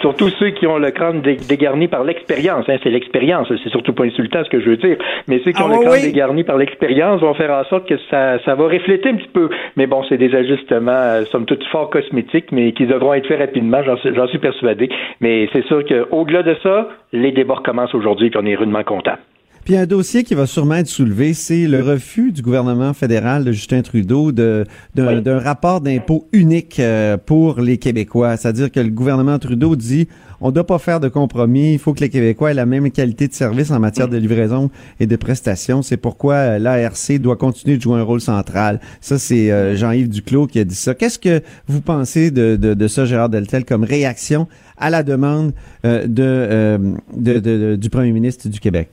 Surtout ceux qui ont le crâne dé- dégarni par l'expérience. Hein, c'est l'expérience. C'est surtout pas insultant ce que je veux dire. Mais ceux qui Ah ont le crâne oui. dégarni par l'expérience vont faire en sorte que ça, ça va refléter un petit peu. Mais bon, c'est des ajustements, euh, somme toute, fort cosmétiques, mais qui devront être faits rapidement. J'en suis, j'en suis persuadé. Mais c'est sûr qu'au-delà de ça, les débats recommencent aujourd'hui, puis on est rudement contents. Puis un dossier qui va sûrement être soulevé, c'est le refus du gouvernement fédéral de Justin Trudeau de d'un d'un rapport d'impôt unique euh, pour les Québécois. C'est-à-dire que le gouvernement Trudeau dit on ne doit pas faire de compromis, il faut que les Québécois aient la même qualité de service en matière de livraison et de prestations. C'est pourquoi euh, l'ARC doit continuer de jouer un rôle central. Ça, c'est euh, Jean-Yves Duclos qui a dit ça. Qu'est-ce que vous pensez de, de, ça, Gérard Deltel, comme réaction à la demande euh, du premier ministre du Québec?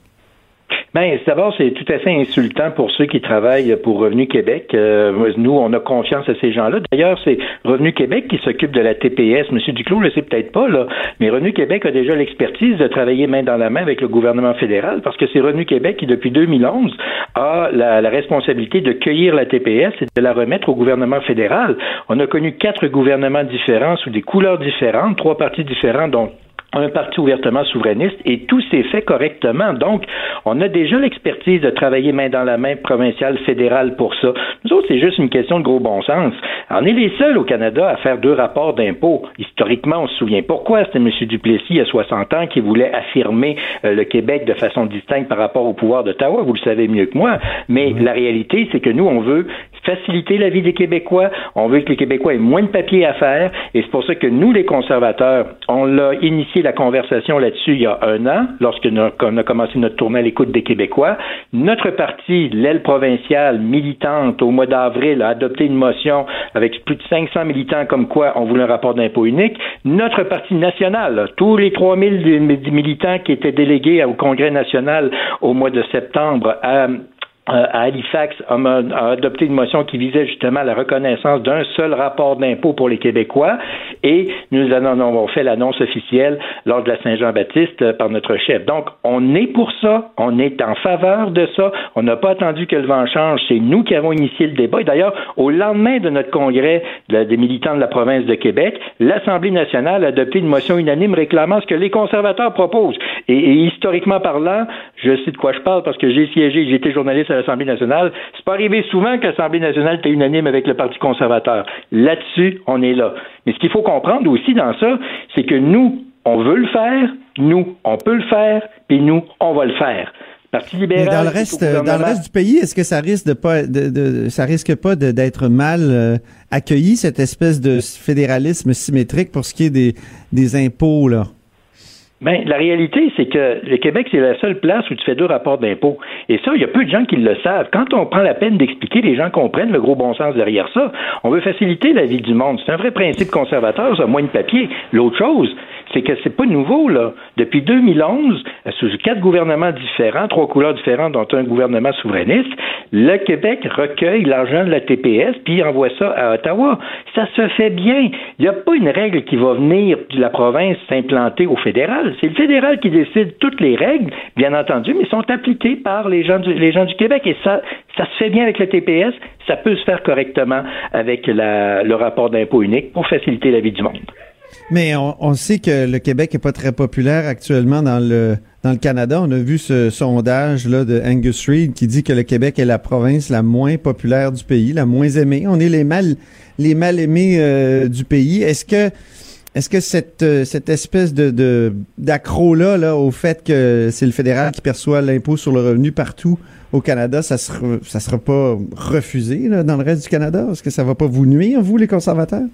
Ben, d'abord, c'est tout à fait insultant pour ceux qui travaillent pour Revenu Québec. Euh, nous, on a confiance à ces gens-là. D'ailleurs, c'est Revenu Québec qui s'occupe de la TPS. Monsieur Duclos le sait peut-être pas, là, mais Revenu Québec a déjà l'expertise de travailler main dans la main avec le gouvernement fédéral parce que c'est Revenu Québec qui, depuis 2011, a la, la responsabilité de cueillir la TPS et de la remettre au gouvernement fédéral. On a connu quatre gouvernements différents sous des couleurs différentes, trois partis différents, dont un parti ouvertement souverainiste et tout s'est fait correctement. Donc, on a déjà l'expertise de travailler main dans la main provinciale, fédérale pour ça. Nous autres, c'est juste une question de gros bon sens. On est les seuls au Canada à faire deux rapports d'impôts. Historiquement, on se souvient pourquoi. C'était M. Duplessis, il y a 60 ans, qui voulait affirmer euh, le Québec de façon distincte par rapport au pouvoir d'Ottawa. Vous le savez mieux que moi. Mais la réalité, c'est que nous, on veut faciliter la vie des Québécois. On veut que les Québécois aient moins de papiers à faire. Et c'est pour ça que nous, les conservateurs, on l'a initié la conversation là-dessus il y a un an, lorsque nous- qu'on a commencé notre tournée à l'écoute des Québécois. Notre parti, l'aile provinciale, militante, au mois d'avril, a adopté une motion avec plus de 500 militants comme quoi on voulait un rapport d'impôt unique. Notre parti national, tous les 3000 mi- militants qui étaient délégués au Congrès national au mois de septembre euh, à Halifax a, adopté une motion qui visait justement la reconnaissance d'un seul rapport d'impôt pour les Québécois et nous en avons fait l'annonce officielle lors de la Saint-Jean-Baptiste euh, par notre chef. Donc, on est pour ça, on est en faveur de ça, on n'a pas attendu que le vent change, c'est nous qui avons initié le débat. Et d'ailleurs, au lendemain de notre congrès des militants de la province de Québec, l'Assemblée nationale a adopté une motion unanime réclamant ce que les conservateurs proposent. Et, et historiquement parlant, je sais de quoi je parle parce que j'ai siégé, j'ai été journaliste à l'Assemblée nationale. C'est pas arrivé souvent que l'Assemblée nationale était unanime avec le Parti conservateur. Là-dessus, on est là. Mais ce qu'il faut comprendre aussi dans ça, c'est que nous, on veut le faire, nous, on peut le faire, puis nous, on va le faire. Parti Mais libéral. dans le reste, dans le reste du pays, est-ce que ça risque de pas, de, de- ça risque pas d'être mal euh, accueilli cette espèce de fédéralisme symétrique pour ce qui est des, des impôts là? Ben, la réalité, c'est que le Québec, c'est la seule place où tu fais deux rapports d'impôts. Et ça, il y a peu de gens qui le savent. Quand on prend la peine d'expliquer, les gens comprennent le gros bon sens derrière ça. On veut faciliter la vie du monde. C'est un vrai principe conservateur, ça, moins de papier. L'autre chose, c'est que c'est pas nouveau, là. Depuis 2011, sous quatre gouvernements différents, trois couleurs différentes, dont un gouvernement souverainiste, le Québec recueille l'argent de la TPS puis envoie ça à Ottawa. Ça se fait bien. Il n'y a pas une règle qui va venir de la province s'implanter au fédéral. C'est le fédéral qui décide toutes les règles, bien entendu, mais sont appliquées par les gens du, Québec. Et ça, ça se fait bien avec le TPS. Ça peut se faire correctement avec le rapport d'impôt unique pour faciliter la vie du monde. Mais on, sait que le Québec est pas très populaire actuellement dans le dans le Canada. On a vu ce sondage là de Angus Reid qui dit que le Québec est la province la moins populaire du pays, la moins aimée. On est les mal les mal aimés euh, du pays. Est-ce que est-ce que cette euh, cette espèce de d'accro là là au fait que c'est le fédéral qui perçoit l'impôt sur le revenu partout au Canada, ça sera ça sera pas refusé dans le reste du Canada? Est-ce que ça va pas vous nuire vous les conservateurs?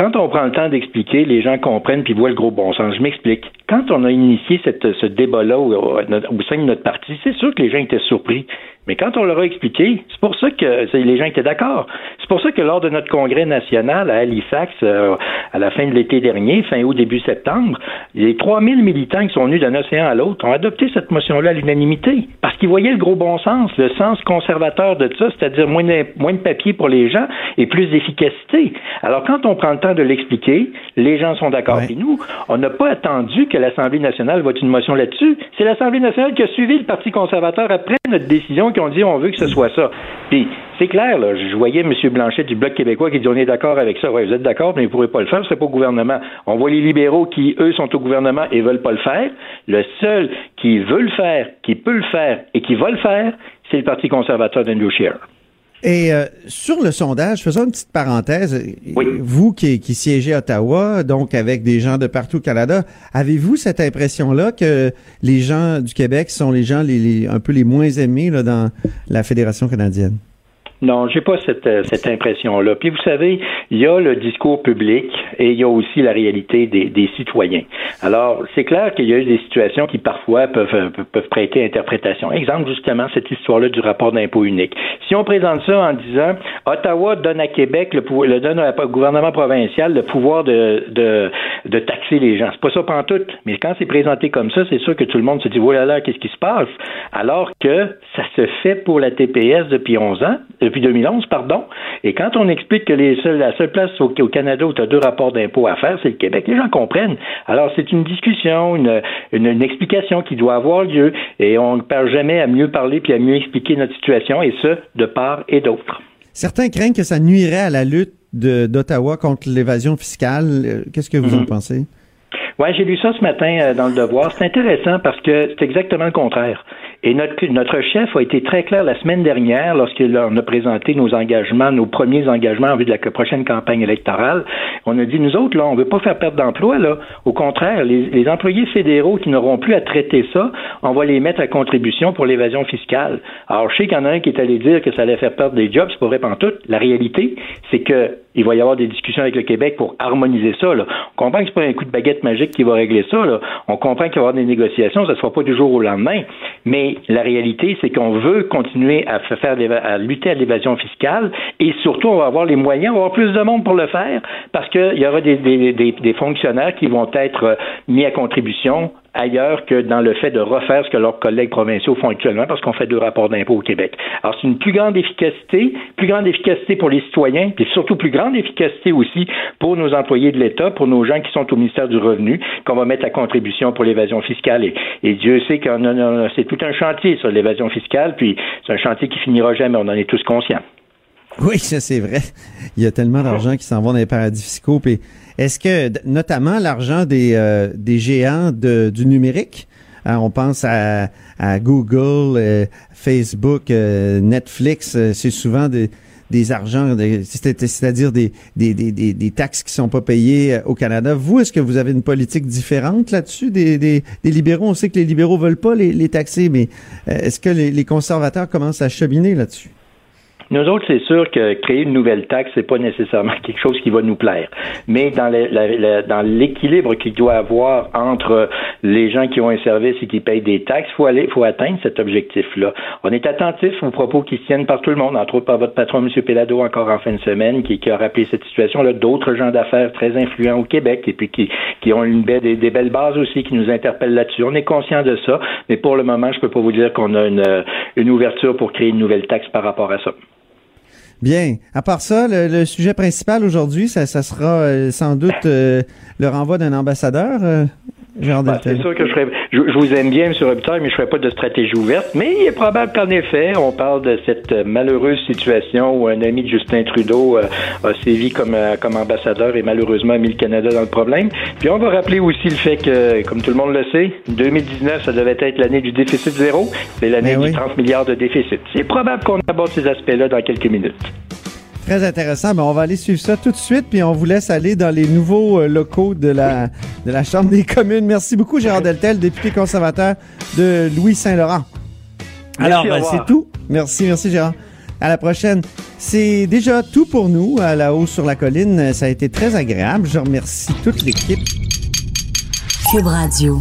Quand on prend le temps d'expliquer, les gens comprennent puis voient le gros bon sens. Je m'explique. Quand on a initié ce débat-là au sein de notre parti, c'est sûr que les gens étaient surpris. Mais quand on leur a expliqué, c'est pour ça que les gens étaient d'accord. C'est pour ça que lors de notre congrès national à Halifax, euh, à la fin de l'été dernier, fin août, début septembre, les 3000 militants qui sont venus d'un océan à l'autre ont adopté cette motion-là à l'unanimité parce qu'ils voyaient le gros bon sens, le sens conservateur de ça, c'est-à-dire moins de, moins de papier pour les gens et plus d'efficacité. Alors, quand on prend le temps de l'expliquer, les gens sont d'accord. Puis nous, on n'a pas attendu que l'Assemblée nationale vote une motion là-dessus. C'est l'Assemblée nationale qui a suivi le Parti conservateur après notre décision, qui ont dit on veut que ce soit ça. Puis, c'est clair, là, je voyais M. Blanchet du Bloc québécois qui dit on est d'accord avec ça. Oui, vous êtes d'accord, mais vous ne pourrez pas le faire, ce pas au gouvernement. On voit les libéraux qui, eux, sont au gouvernement et veulent pas le faire. Le seul qui veut le faire, qui peut le faire et qui va le faire, c'est le Parti conservateur d'Andrew Scheer. Et euh, sur le sondage, faisons une petite parenthèse. Vous qui, qui siégez à Ottawa, donc avec des gens de partout au Canada, avez-vous cette impression-là que les gens du Québec sont les gens les, les- un peu les moins aimés là, dans la Fédération canadienne? Non, j'ai pas cette, euh, cette impression-là. Puis vous savez, il y a le discours public et il y a aussi la réalité des, des citoyens. Alors, c'est clair qu'il y a eu des situations qui parfois peuvent, euh, peuvent- prêter interprétation. Exemple, justement, cette histoire-là du rapport d'impôt unique. Si on présente ça en disant Ottawa donne à Québec le pouvoir, le donne au gouvernement provincial le pouvoir de, de, de taxer les gens. C'est pas ça pantoute. Mais quand c'est présenté comme ça, c'est sûr que tout le monde se dit, oh là qu'est-ce qui se passe? Alors que ça se fait pour la TPS depuis 11 ans, depuis 2011, pardon. Et quand on explique que les seuls, la seule place au, au Canada où tu as deux rapports d'impôt à faire, c'est le Québec, les gens comprennent. Alors, c'est une discussion, une, une, une explication qui doit avoir lieu et on ne perd jamais à mieux parler puis à mieux expliquer notre situation et ce, de part et d'autre. Certains craignent que ça nuirait à la lutte d'Ottawa contre l'évasion fiscale. Euh, Qu'est-ce que vous en pensez? Ouais, j'ai lu ça ce matin euh, dans le Devoir. C'est intéressant parce que c'est exactement le contraire. Et notre, notre chef a été très clair la semaine dernière lorsqu'il a- présenté nos engagements, nos premiers engagements en vue de la prochaine campagne électorale. On a dit, nous autres, là, on veut pas faire perdre d'emplois, là. Au contraire, les, les employés fédéraux qui n'auront plus à traiter ça, on va les mettre à contribution pour l'évasion fiscale. Alors, je sais qu'il y en a un qui est allé dire que ça allait faire perdre des jobs, c'est pas vrai tout. La réalité, c'est que il va y avoir des discussions avec le Québec pour harmoniser ça. Là. On comprend que c'est pas un coup de baguette magique qui va régler ça. Là. On comprend qu'il va y avoir des négociations, ça ne se fera pas du jour au lendemain. Mais la réalité, c'est qu'on veut continuer à faire à lutter à l'évasion fiscale et surtout, on va avoir les moyens, on va avoir plus de monde pour le faire parce qu'il y aura des, des, des, des fonctionnaires qui vont être euh, mis à contribution ailleurs que dans le fait de refaire ce que leurs collègues provinciaux font actuellement parce qu'on fait deux rapports d'impôt au Québec. Alors, c'est une plus grande efficacité, plus grande efficacité pour les citoyens, puis surtout plus grande efficacité aussi pour nos employés de l'État, pour nos gens qui sont au ministère du Revenu, qu'on va mettre à contribution pour l'évasion fiscale. Et, Dieu sait que c'est tout un chantier, sur l'évasion fiscale, puis c'est un chantier qui finira jamais, on en est tous conscients. Oui, ça c'est vrai. Il y a tellement d'argent qui s'en va dans les paradis fiscaux. Puis est-ce que, notamment l'argent des, euh, des géants de- du numérique, hein, on pense à, à Google, euh, Facebook, euh, Netflix, euh, c'est souvent des, des argents, c'est-à-dire des, des, des, des, des taxes qui sont pas payées euh, au Canada. Vous, est-ce que vous avez une politique différente là-dessus des, des, des libéraux? On sait que les libéraux veulent pas les, les taxer, mais euh, est-ce que les, les conservateurs commencent à cheminer là-dessus? Nous autres, c'est sûr que créer une nouvelle taxe, c'est pas nécessairement quelque chose qui va nous plaire. Mais dans l'équilibre qu'il doit avoir entre les gens qui ont un service et qui payent des taxes, faut aller, faut atteindre cet objectif-là. On est attentif aux propos qui se tiennent par tout le monde, entre autres par votre patron, M. Pelado, encore en fin de semaine, qui, a rappelé cette situation-là, d'autres gens d'affaires très influents au Québec et puis qui, ont une des belles bases aussi qui nous interpellent là-dessus. On est conscient de ça, mais pour le moment, je peux pas vous dire qu'on a une, une ouverture pour créer une nouvelle taxe par rapport à ça. Bien. À part ça, le, sujet principal aujourd'hui, ça, ça sera euh, sans doute euh, le renvoi d'un ambassadeur, Deltel. c'est sûr que je ferais, je, je vous aime bien, M. Robitaille, mais je ne ferai pas de stratégie ouverte. Mais il est probable qu'en effet, on parle de cette euh, malheureuse situation où un ami de Justin Trudeau euh, a sévi comme, euh, comme ambassadeur et malheureusement a mis le Canada dans le problème. Puis on va rappeler aussi le fait que, comme tout le monde le sait, 2019, ça devait être l'année du déficit zéro. C'est l'année Ben du oui. 30 milliards de déficit. C'est probable qu'on aborde ces aspects-là dans quelques minutes. Très intéressant. Ben, on va aller suivre ça tout de suite, puis on vous laisse aller dans les nouveaux euh, locaux de la, de la Chambre des communes. Merci beaucoup, Gérard Deltel, député conservateur de Louis-Saint-Laurent. Alors, ben, c'est tout. Merci, merci, Gérard. À la prochaine. C'est déjà tout pour nous à la haut sur la colline. Ça a été très agréable. Je remercie toute l'équipe. Cube Radio.